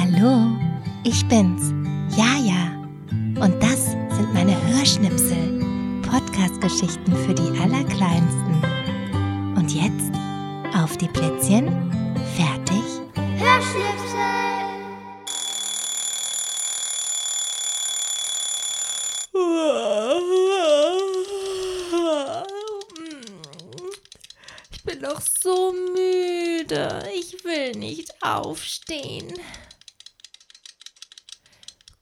Hallo, ich bin's, Jaja. Und das sind meine Hörschnipsel, Podcast-Geschichten für die Allerkleinsten. Und jetzt auf die Plätzchen, fertig, Hörschnipsel! Ich bin doch so müde. Ich will nicht aufstehen.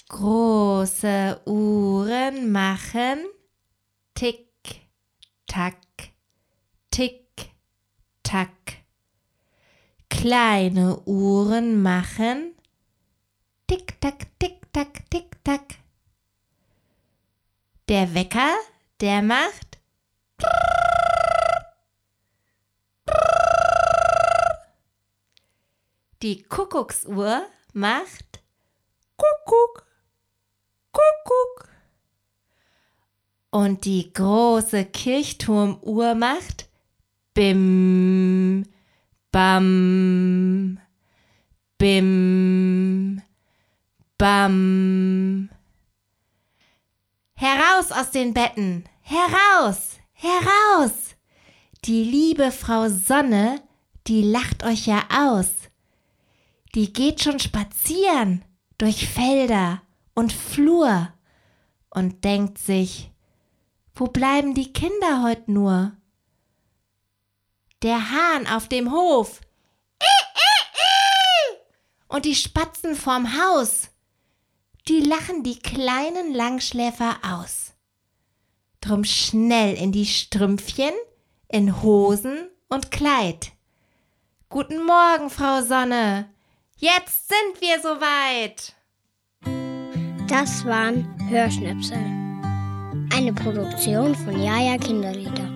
Große Uhren machen. Tick, Tack, Tick, Tack. Kleine Uhren machen. Tick, Tack, Tick, Tack, Tick, Tack. Der Wecker, der macht. Die Kuckucksuhr macht. Kuckuck, Kuckuck. Und die große Kirchturmuhr macht Bim, Bam, Bim, Bam. Heraus aus den Betten, heraus, heraus. Die liebe Frau Sonne, die lacht euch ja aus. Die geht schon spazieren durch Felder und Flur und denkt sich, wo bleiben die Kinder heut nur? Der Hahn auf dem Hof und die Spatzen vorm Haus, die lachen die kleinen Langschläfer aus. Drum schnell in die Strümpfchen, in Hosen und Kleid. Guten Morgen, Frau Sonne. Jetzt sind wir soweit. Das waren Hörschnipsel. Eine Produktion von Jaja Kinderlieder.